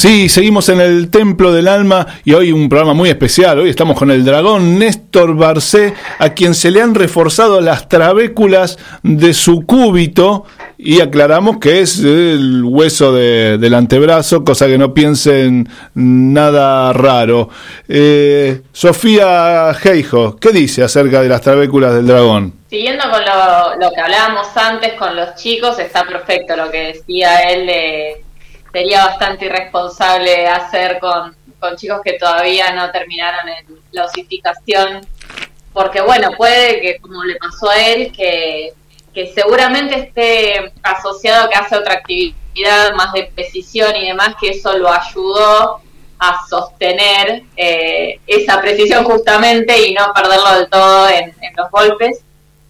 Sí, seguimos en el Templo del Alma y hoy un programa muy especial. Hoy estamos con el dragón Néstor Barcé, a quien se le han reforzado las trabéculas de su cúbito y aclaramos que es el hueso del antebrazo, cosa que no piensen nada raro. Eh, Sofía Geijo, ¿qué dice acerca de las trabéculas del dragón? Siguiendo con lo, lo que hablábamos antes con los chicos, está perfecto lo que decía él de sería bastante irresponsable hacer con, chicos que todavía no terminaron la osificación, porque bueno, puede que como le pasó a él, que, seguramente esté asociado que hace otra actividad más de precisión y demás, que eso lo ayudó a sostener eh, esa precisión justamente y no perderlo del todo en los golpes.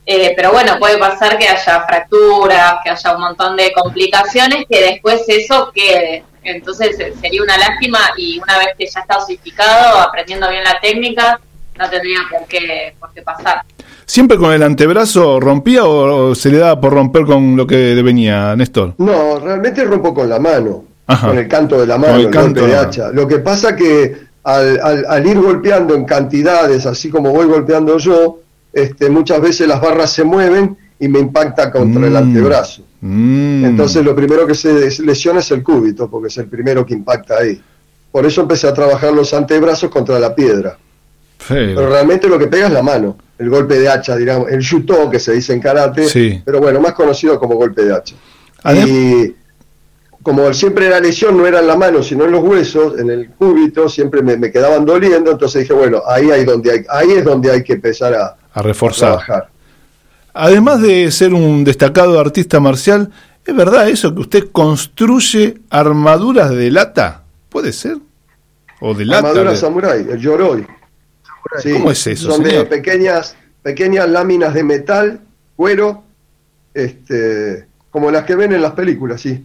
Eh, pero bueno, puede pasar que haya fracturas, que haya un montón de complicaciones, que después eso quede. Entonces eh, sería una lástima y una vez que ya está osificado, aprendiendo bien la técnica, no tendría por qué, por qué pasar. ¿Siempre con el antebrazo rompía o, se le daba por romper con lo que venía, Néstor? No, realmente rompo con la mano, con el canto de la mano, el, canto de hacha. Lo que pasa que al, al ir golpeando en cantidades, así como voy golpeando yo, este, muchas veces las barras se mueven y me impacta contra el mm. antebrazo. Mm. Entonces lo primero que se lesiona es el cúbito, porque es el primero que impacta ahí. Por eso empecé a trabajar los antebrazos contra la piedra. Pero realmente lo que pega es la mano, el golpe de hacha, digamos, el yuto que se dice en karate, pero bueno, más conocido como golpe de hacha. Y como siempre la lesión no era en la mano, sino en los huesos, en el cúbito, siempre me, me quedaban doliendo, entonces dije, bueno, ahí, hay donde hay, ahí es donde hay que empezar a, a reforzar. Además de ser un destacado artista marcial, ¿es verdad eso que usted construye armaduras de lata? ¿Puede ser? ¿O de lata? Armadura samurai, el yoroi. ¿Cómo es eso? Son de pequeñas, pequeñas láminas de metal, cuero, este, como las que ven en las películas, sí.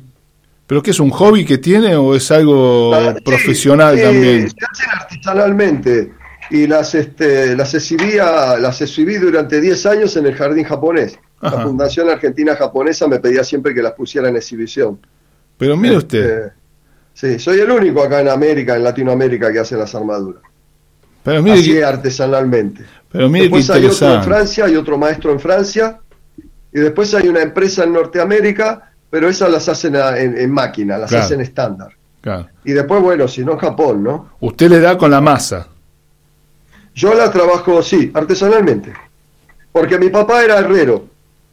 ¿Pero qué es un hobby que tiene o es algo ah, profesional también? Se hacen artesanalmente y las este, las exhibía, las exhibí durante 10 años en el jardín japonés. La Fundación Argentina Japonesa me pedía siempre que las pusiera en exhibición. Pero mire usted. Este, sí, soy el único acá en América, en Latinoamérica, que hace las armaduras. Pero mire Así artesanalmente. Pero mire después hay otro en Francia, hay otro maestro en Francia, y después hay una empresa en Norteamérica, pero esas las hacen en, máquina, las hacen estándar. Y después, bueno, si no en Japón, ¿no? Usted le da con la masa. Yo la trabajo, sí, artesanalmente. Porque mi papá era herrero.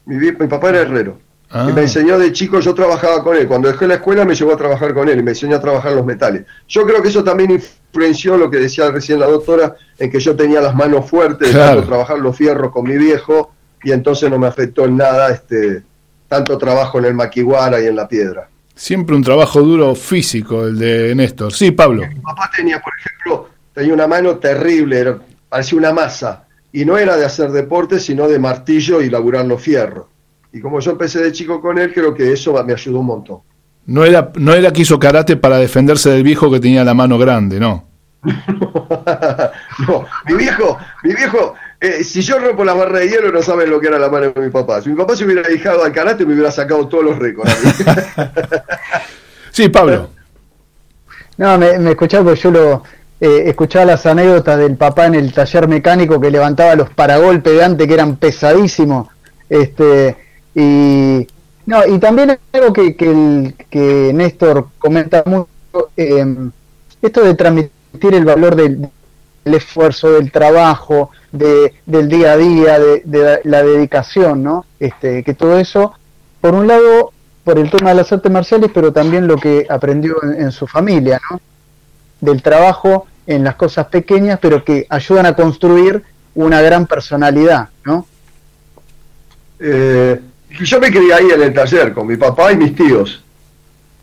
Mi, mi papá era herrero. Y me ah. enseñó de chico, yo trabajaba con él. Cuando dejé la escuela me llevó a trabajar con él y me enseñó a trabajar los metales. Yo creo que eso también influenció lo que decía recién la doctora, en que yo tenía las manos fuertes de trabajar los fierros con mi viejo y entonces no me afectó en nada este tanto trabajo en el maquiwara y en la piedra. Siempre un trabajo duro físico el de Néstor. Sí, Pablo. Mi papá tenía, por ejemplo, tenía una mano terrible, era parecía una masa. Y no era de hacer deporte, sino de martillo y laburar los fierros. Y como yo empecé de chico con él, creo que eso me ayudó un montón. No era, no era que hizo karate para defenderse del viejo que tenía la mano grande, no. no, mi viejo, mi viejo, eh, si yo rompo la barra de hielo no saben lo que era la mano de mi papá. Si mi papá se hubiera dedicado al karate me hubiera sacado todos los récords. sí, Pablo. No, me, me escuchaba porque yo lo, eh, escuchaba las anécdotas del papá en el taller mecánico que levantaba los paragolpes de antes que eran pesadísimos. Este, y, no, y también algo que, que, que Néstor comenta mucho, em, esto de transmitir el valor del, esfuerzo, del trabajo, de, del día a día, de, la dedicación, ¿no? Este, que todo eso, por un lado, por el tema de las artes marciales, pero también lo que aprendió en, en su familia, ¿no? Del trabajo en las cosas pequeñas, pero que ayudan a construir una gran personalidad, ¿no? Eh, yo me crié ahí en el taller con mi papá y mis tíos,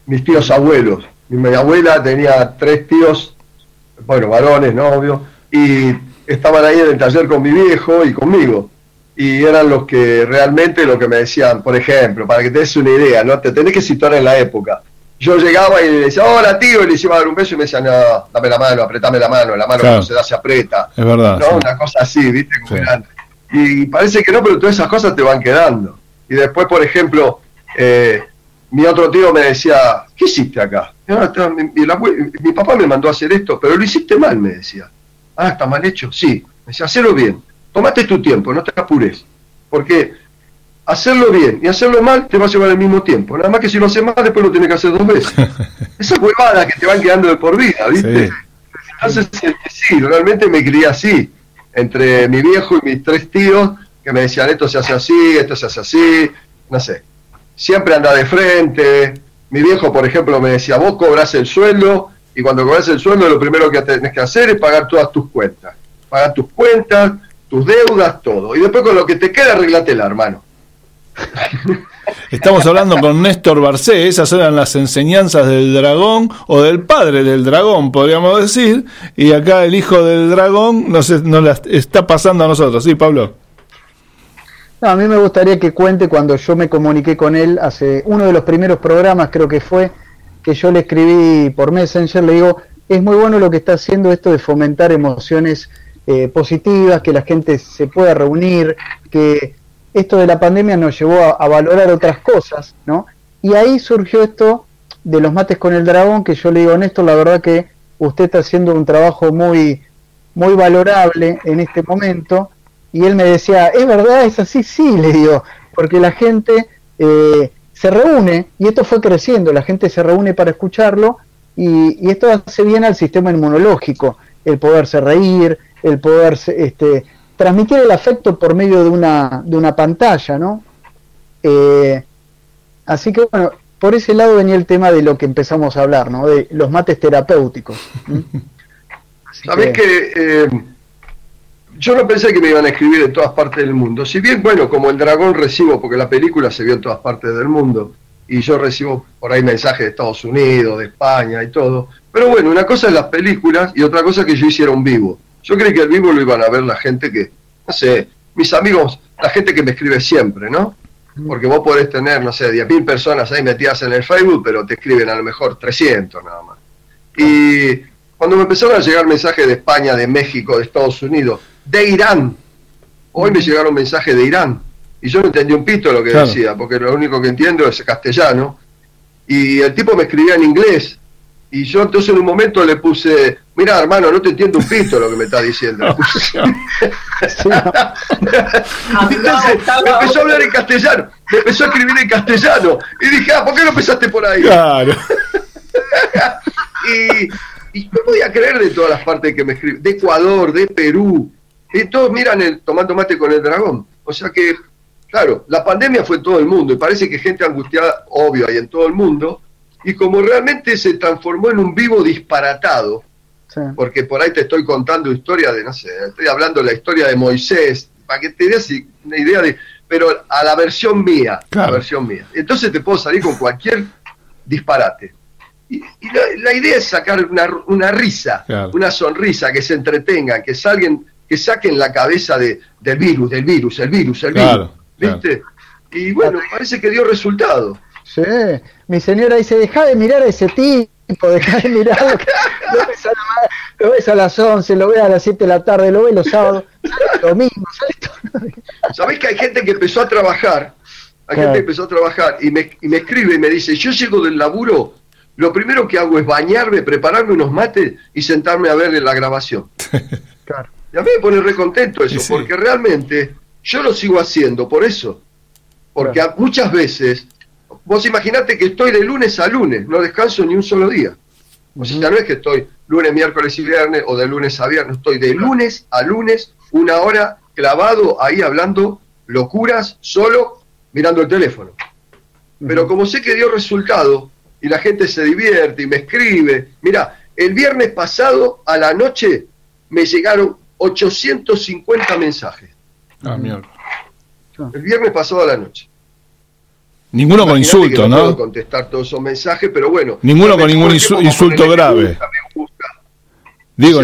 mis tíos abuelos. Mi abuela tenía tres tíos, bueno, varones, ¿no? y estaban ahí en el taller con mi viejo y conmigo. Y eran los que realmente lo que me decían, por ejemplo, para que te des una idea, ¿no? Te tenés que situar en la época yo llegaba y le decía, hola tío, y le iba a dar un beso y me decía, no, dame la mano, apretame la mano, la mano cuando se da se aprieta. Es verdad. ¿no? Una cosa así, ¿viste? Y parece que no, pero todas esas cosas te van quedando. Y después, por ejemplo, eh, mi otro tío me decía, ¿qué hiciste acá? mi, papá me mandó a hacer esto, pero lo hiciste mal, me decía. Ah, está mal hecho. Sí, me decía, hacelo bien. Tomate tu tiempo, no te apures. Porque hacerlo bien y hacerlo mal te va a llevar el mismo tiempo. Nada más que si lo haces mal, después lo tienes que hacer dos veces. Esa huevada que te van quedando de por vida, ¿viste? Entonces, sí, realmente me crié así, entre mi viejo y mis tres tíos, que me decían, esto se hace así, esto se hace así, no sé. Siempre anda de frente. Mi viejo, por ejemplo, me decía, vos cobras el sueldo y cuando cobras el sueldo lo primero que tenés que hacer es pagar todas tus cuentas. Pagar tus cuentas, tus deudas, todo. Y después con lo que te queda, arreglatela, hermano. Estamos hablando con Néstor Barcé, esas eran las enseñanzas del dragón o del padre del dragón, podríamos decir, y acá el hijo del dragón nos, nos las está pasando a nosotros, ¿sí, Pablo? a mí me gustaría que cuente cuando yo me comuniqué con él hace uno de los primeros programas, creo que fue, que yo le escribí por Messenger, le digo, es muy bueno lo que está haciendo esto de fomentar emociones eh, positivas, que la gente se pueda reunir, que esto de la pandemia nos llevó a, valorar otras cosas, ¿no? Y ahí surgió esto de los mates con el dragón, que yo le digo, Néstor, la verdad que usted está haciendo un trabajo muy, muy valorable en este momento. Y él me decía, ¿es verdad? ¿Es así? Sí, le digo, porque la gente eh, se reúne, y esto fue creciendo, la gente se reúne para escucharlo, y, esto hace bien al sistema inmunológico, el poderse reír, el poderse este, transmitir el afecto por medio de una, de una pantalla, ¿no? Eh, así que bueno, por ese lado venía el tema de lo que empezamos a hablar, ¿no? De los mates terapéuticos. Sabés que, eh, yo no pensé que me iban a escribir en todas partes del mundo. Si bien, bueno, como el dragón recibo, porque la película se vio en todas partes del mundo, y yo recibo por ahí mensajes de Estados Unidos, de España y todo. Pero bueno, una cosa es las películas y otra cosa es que yo hiciera un vivo. Yo creí que el vivo lo iban a ver la gente que, no sé, mis amigos, la gente que me escribe siempre, ¿no? Porque vos podés tener, no sé, 10.000 personas ahí metidas en el Facebook, pero te escriben a lo mejor 300 nada más. Y cuando me empezaron a llegar mensajes de España, de México, de Estados Unidos, de Irán, hoy me llegaron mensajes de Irán, y yo no entendí un pito lo que decía, porque lo único que entiendo es castellano, y el tipo me escribía en inglés, y yo entonces en un momento le puse, mira hermano, no te entiendo un pito lo que me estás diciendo. entonces me empezó a hablar en castellano, me empezó a escribir en castellano. Y dije, ah, ¿por qué no empezaste por ahí? Claro. y, y no podía creer de todas las partes que me escriben, de Ecuador, de Perú, y todos miran el tomando mate con el dragón. O sea que, claro, la pandemia fue en todo el mundo y parece que gente angustiada, obvio, hay en todo el mundo, y como realmente se transformó en un vivo disparatado, porque por ahí te estoy contando historia de, no sé, estoy hablando de la historia de Moisés, para que te des una idea de, pero a la versión mía, la versión mía. Entonces te puedo salir con cualquier disparate. Y, la, idea es sacar una, risa, una sonrisa, que se entretengan, que salgan, que saquen la cabeza de, del virus, del virus, el virus, el virus. ¿Viste? Y bueno, parece que dio resultado. Sí, mi señora dice, deja de mirar a ese tipo, deja de mirar, lo, ves a las 11, lo ves a las 7 de la tarde, lo ves los sábados, sale domingo, sale todo. ¿Sabés que hay gente que empezó a trabajar? Hay gente que empezó a trabajar y me, y me escribe y me dice, yo llego del laburo, lo primero que hago es bañarme, prepararme unos mates y sentarme a ver la grabación. Claro. Y a mí me pone recontento eso, porque realmente yo lo sigo haciendo por eso. Porque muchas veces Vos imaginate que estoy de lunes a lunes, no descanso ni un solo día. O sea, no es que estoy lunes, miércoles y viernes o de lunes a viernes, estoy de lunes a lunes, una hora clavado ahí hablando locuras, solo mirando el teléfono. Pero como sé que dio resultado y la gente se divierte y me escribe, mira, el viernes pasado a la noche me llegaron 850 mensajes. Ah, mierda. El viernes pasado a la noche. Ninguno con insulto, ¿no? puedo contestar todos esos mensajes, pero bueno. Ninguno con ningún insulto grave. Digo,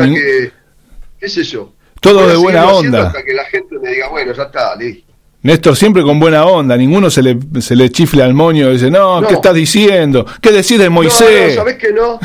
qué sé yo. Todo de buena onda. Hasta que la gente me diga, bueno, ya está, listo. Néstor siempre con buena onda, ninguno se le, se le chifla al moño y dice, no, ¿qué estás diciendo? ¿Qué decís de Moisés? No, no, que no?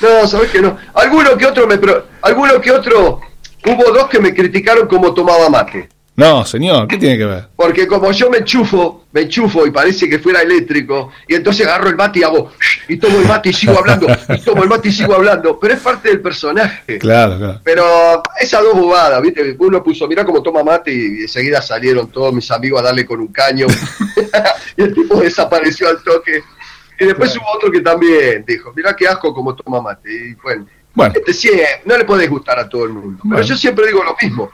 No, sabés que no. Alguno que otro me alguno que otro hubo dos que me criticaron como tomaba mate. No, señor, ¿qué tiene que ver? Porque como yo me enchufo, me enchufo y parece que fuera eléctrico, y entonces agarro el mate y hago, y tomo el mate y sigo hablando, y tomo el mate y sigo hablando, pero es parte del personaje. Claro, claro. Pero esas dos bobadas, ¿viste? Uno puso, mira cómo toma mate y enseguida salieron todos mis amigos a darle con un caño. y el tipo desapareció al toque. Y después hubo otro que también dijo, mira qué asco como toma mate. Y bueno, Bueno. este sí, eh, no le podés gustar a todo el mundo. Pero yo siempre digo lo mismo.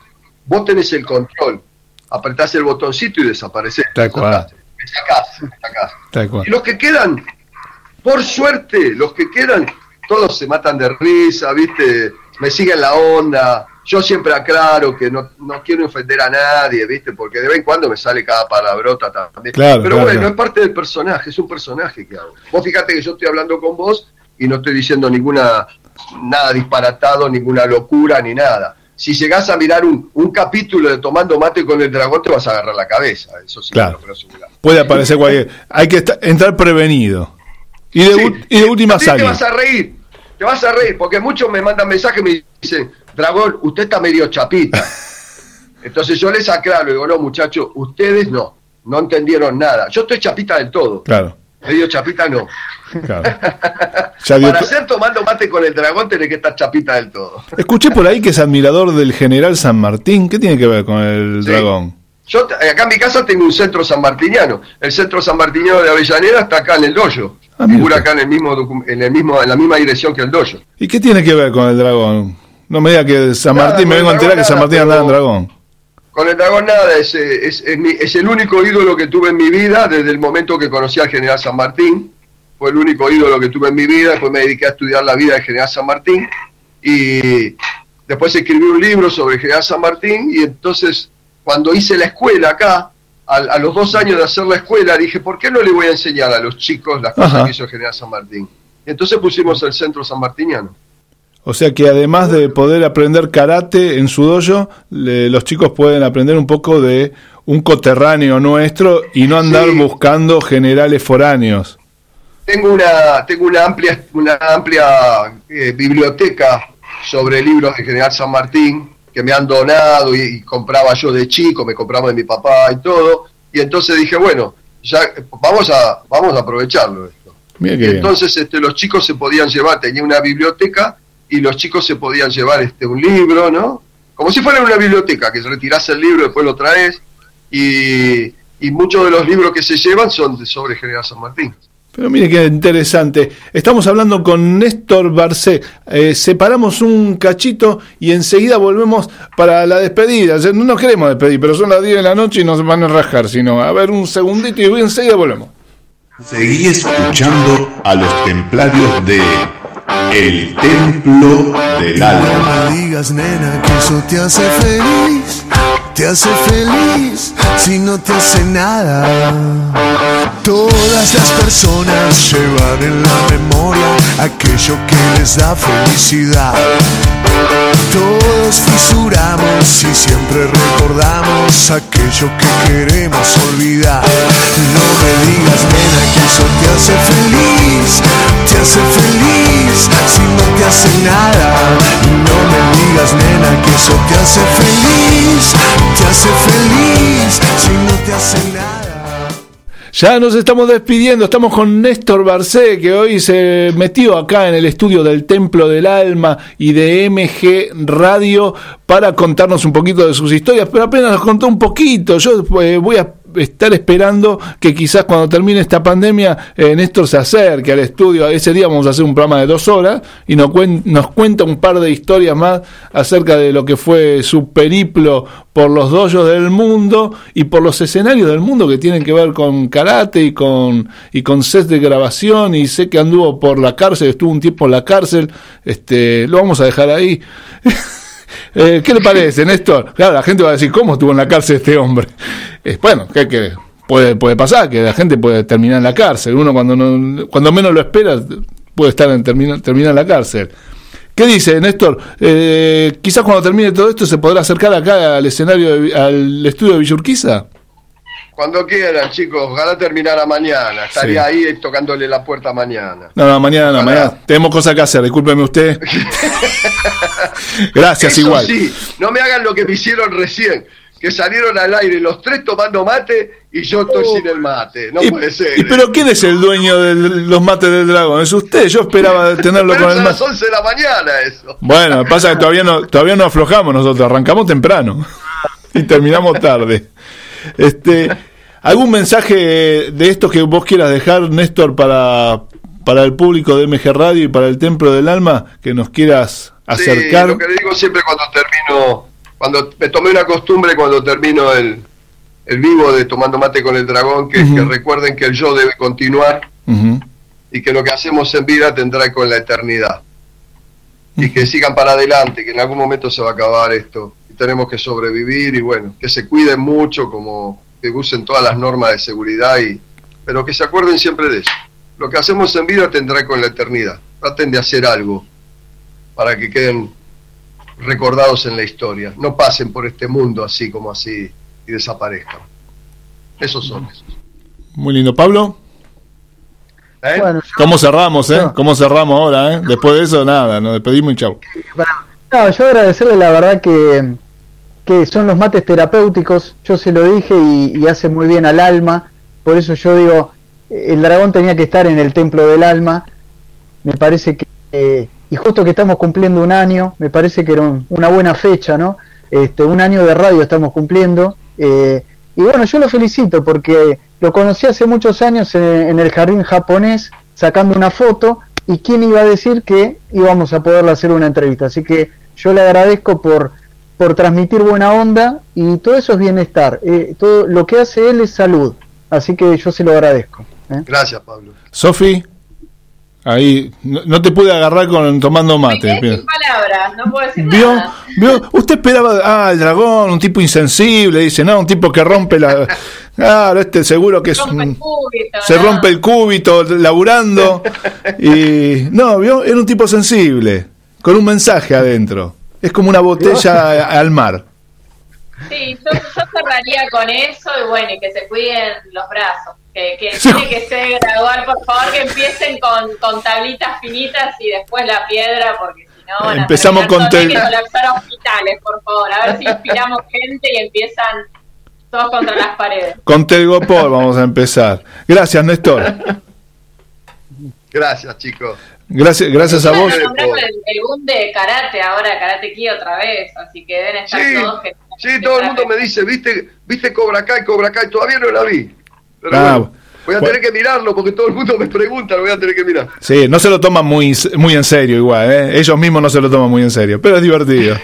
Vos tenés el control. Apretás el botoncito y desapareces. Tal cual. Me sacás, me sacás. Tal cual. Y los que quedan, por suerte, los que quedan, todos se matan de risa, ¿viste? Me siguen la onda. Yo siempre aclaro que no, no quiero ofender a nadie, ¿viste? Porque de vez en cuando me sale cada palabrota también. Claro, Pero claro, bueno, claro. es parte del personaje, es un personaje que hago. Vos fíjate que yo estoy hablando con vos y no estoy diciendo ninguna, nada disparatado, ninguna locura, ni nada. Si llegás a mirar un, un capítulo de Tomando Mate con el Dragón, te vas a agarrar la cabeza. Eso sí, Claro. Puede aparecer cualquier. Hay que esta- entrar prevenido. Y de, Sí. y de última sale. Te vas a reír, te vas a reír, porque muchos me mandan mensajes y me dicen, Dragón, usted está medio chapita. Entonces yo les aclaro, digo, no, muchachos, ustedes no, no entendieron nada. Yo estoy chapita del todo, Claro, medio chapita no. claro. Para hacer tomando mate con el dragón tenés que estar chapita del todo. Escuché por ahí que es admirador del general San Martín. ¿Qué tiene que ver con el Sí. dragón? Yo t- acá en mi casa tengo un centro sanmartiniano. El centro sanmartiniano de Avellaneda está acá en el dojo. Ah, Figura acá en el mismo en el mismo en la misma dirección que el dojo. ¿Y qué tiene que ver con el dragón? No me diga que San Nada, Martín, me vengo a enterar que San Martín andaba en dragón. Con el dragón nada, es, eh, es, es mi- es el único ídolo que tuve en mi vida desde el momento que conocí al general San Martín. Fue el único ídolo que tuve en mi vida, después me dediqué a estudiar la vida del general San Martín y después escribí un libro sobre el general San Martín y entonces cuando hice la escuela acá, a, los dos años de hacer la escuela, dije, ¿por qué no le voy a enseñar a los chicos las cosas Ajá. que hizo el general San Martín? Y entonces pusimos el centro sanmartiniano. O sea que además de poder aprender karate en su dojo, le- los chicos pueden aprender un poco de un coterráneo nuestro y no andar Sí. buscando generales foráneos. Tengo una, tengo una amplia, una amplia eh, biblioteca sobre libros de General San Martín que me han donado y, y compraba yo de chico, me compraba de mi papá y todo. Y entonces dije, bueno, ya vamos a, vamos a aprovecharlo esto. Mira Y entonces este, los chicos se podían llevar, tenía una biblioteca y los chicos se podían llevar este, un libro, ¿no? Como si fuera una biblioteca, que retirás el libro, después lo traes. Y, y muchos de los libros que se llevan son de- sobre General San Martín. Pero mire qué interesante. Estamos hablando con Néstor Barcé. Eh, separamos un cachito y enseguida volvemos para la despedida. O sea, No nos queremos despedir, pero son las 10 de la noche y nos van a rajar. Sino, a ver, un segundito y enseguida volvemos. Seguí escuchando a los templarios de El Templo del Alma. No me digas, nena, que eso te hace feliz. Te hace feliz si no te hace nada. Todas las personas llevan en la memoria aquello que les da felicidad. Todos fisuramos y siempre recordamos aquello que queremos olvidar. No me digas, nena, que eso te hace feliz, te hace feliz si no te hace nada. No me digas, nena, que eso te hace feliz, te hace feliz si no te hace nada. Ya nos estamos despidiendo, estamos con Néstor Barcé, que hoy se metió acá en el estudio del Templo del Alma y de MG Radio para contarnos un poquito de sus historias, pero apenas nos contó un poquito. Yo eh, voy a estar esperando que quizás cuando termine esta pandemia eh, Néstor se acerque al estudio. Ese día vamos a hacer un programa de dos horas y nos, cuen- nos cuenta un par de historias más acerca de lo que fue su periplo por los dojos del mundo y por los escenarios del mundo que tienen que ver con karate y con y con sets de grabación y sé que anduvo por la cárcel, estuvo un tiempo en la cárcel, este lo vamos a dejar ahí. Eh, ¿Qué le parece, Néstor? Claro, la gente va a decir, ¿cómo estuvo en la cárcel este hombre? Eh, bueno, ¿qué? Puede, puede pasar, que la gente puede terminar en la cárcel. Uno cuando, no, cuando menos lo espera puede estar en terminar en la cárcel. ¿Qué dice, Néstor? Eh, quizás cuando termine todo esto se podrá acercar acá al escenario, de- al estudio de Villurquiza. Cuando quieran, chicos, ojalá terminara mañana. Estaría ahí tocándole la puerta mañana. No, no, mañana no, mañana. Tenemos cosas que hacer, discúlpeme usted. Gracias, Eso igual. sí, no me hagan lo que me hicieron recién. que salieron al aire los tres tomando mate y yo estoy sin el mate. No puede ser. y pero ¿quién es el dueño de los mates del dragón? Es usted, yo esperaba tenerlo Pero con es el a las mate. 11 de la mañana eso. Bueno, pasa que todavía no, todavía no aflojamos nosotros, arrancamos temprano y terminamos tarde. Este, ¿Algún mensaje de estos que vos quieras dejar, Néstor, para, para el público de MG Radio y para el Templo del Alma que nos quieras acercar? Sí, lo que le digo siempre cuando termino, cuando me tomé una costumbre cuando termino el, el vivo de Tomando Mate con el Dragón, que, que recuerden que el yo debe continuar y que lo que hacemos en vida tendrá con la eternidad. Y que sigan para adelante, que en algún momento se va a acabar esto. Y tenemos que sobrevivir y bueno, que se cuiden mucho, como que usen todas las normas de seguridad, y pero que se acuerden siempre de eso. Lo que hacemos en vida tendrá con la eternidad. Traten de hacer algo para que queden recordados en la historia. No pasen por este mundo así como así y desaparezcan. Esos son. Muy lindo. Pablo, ¿Eh? Bueno, yo- ¿cómo cerramos, eh? ¿Cómo cerramos ahora, eh? Después de eso, nada, nos despedimos y chau. No, yo agradecerle la verdad que, que son los mates terapéuticos, yo se lo dije y, hace muy bien al alma, por eso yo digo, el dragón tenía que estar en el templo del alma, me parece que, eh, y justo que estamos cumpliendo un año, me parece que era un- una buena fecha, ¿no? Este, un año de radio estamos cumpliendo, eh, y bueno, yo lo felicito porque lo conocí hace muchos años en, en el jardín japonés, sacando una foto, y quién iba a decir que íbamos a poderle hacer una entrevista. Así que yo le agradezco por, por transmitir buena onda y todo eso es bienestar. Eh, todo lo que hace él es salud. Así que yo se lo agradezco. ¿eh? Gracias, Pablo. Sofi, ahí, no, no te pude agarrar con tomando Me mate. quedé bien. sin palabras, no puedo decir ¿Vio? nada. ¿Vio? Usted esperaba, ah, el dragón, un tipo insensible, dice, no, un tipo que rompe la... Claro, este seguro que es Rompe el un... cúbito, Se ¿no? rompe el cúbito laburando y... No, ¿vio? Era un tipo sensible, con un mensaje adentro. Es como una botella al mar. Sí, yo, yo cerraría con eso y bueno, y que se cuiden los brazos. Que, que Sí. tiene que ser gradual, por favor, que empiecen con, con tablitas finitas y después la piedra, porque si no van a Empezamos con hay que colapsar hospitales, por favor. A ver si inspiramos gente y empiezan todos contra las paredes. Con Telgopor vamos a empezar. Gracias, Néstor. Gracias, chicos. Gracias, gracias a vos. El, el boom de karate ahora, karate ki otra vez, así que deben estar Sí, todos que sí, todo el mundo me dice, ¿viste, viste Cobra Kai, Cobra Kai? Todavía no la vi. Pero Ah, bueno, voy a bueno. tener que mirarlo porque todo el mundo me pregunta, lo voy a tener que mirar. Sí, no se lo toman muy, muy en serio igual, ¿eh? ellos mismos no se lo toman muy en serio, pero es divertido.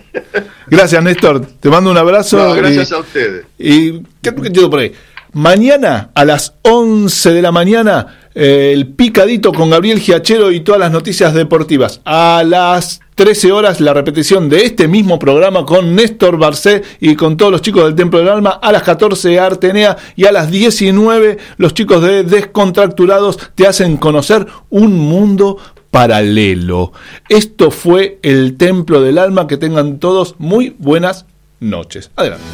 Gracias, Néstor. Te mando un abrazo. No, gracias y, a ustedes. y ¿qué qué te digo por ahí? Mañana a las 11 de la mañana, el picadito con Gabriel Giachero y todas las noticias deportivas. A las 13 horas, la repetición de este mismo programa con Néstor Barcé y con todos los chicos del Templo del Alma. A las 14, Artenea. Y a las 19, los chicos de Descontracturados te hacen conocer un mundo paralelo. Esto fue el Templo del Alma. Que tengan todos muy buenas noches. Adelante.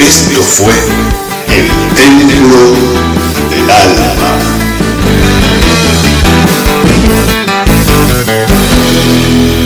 Esto fue el templo del alma. Thank you.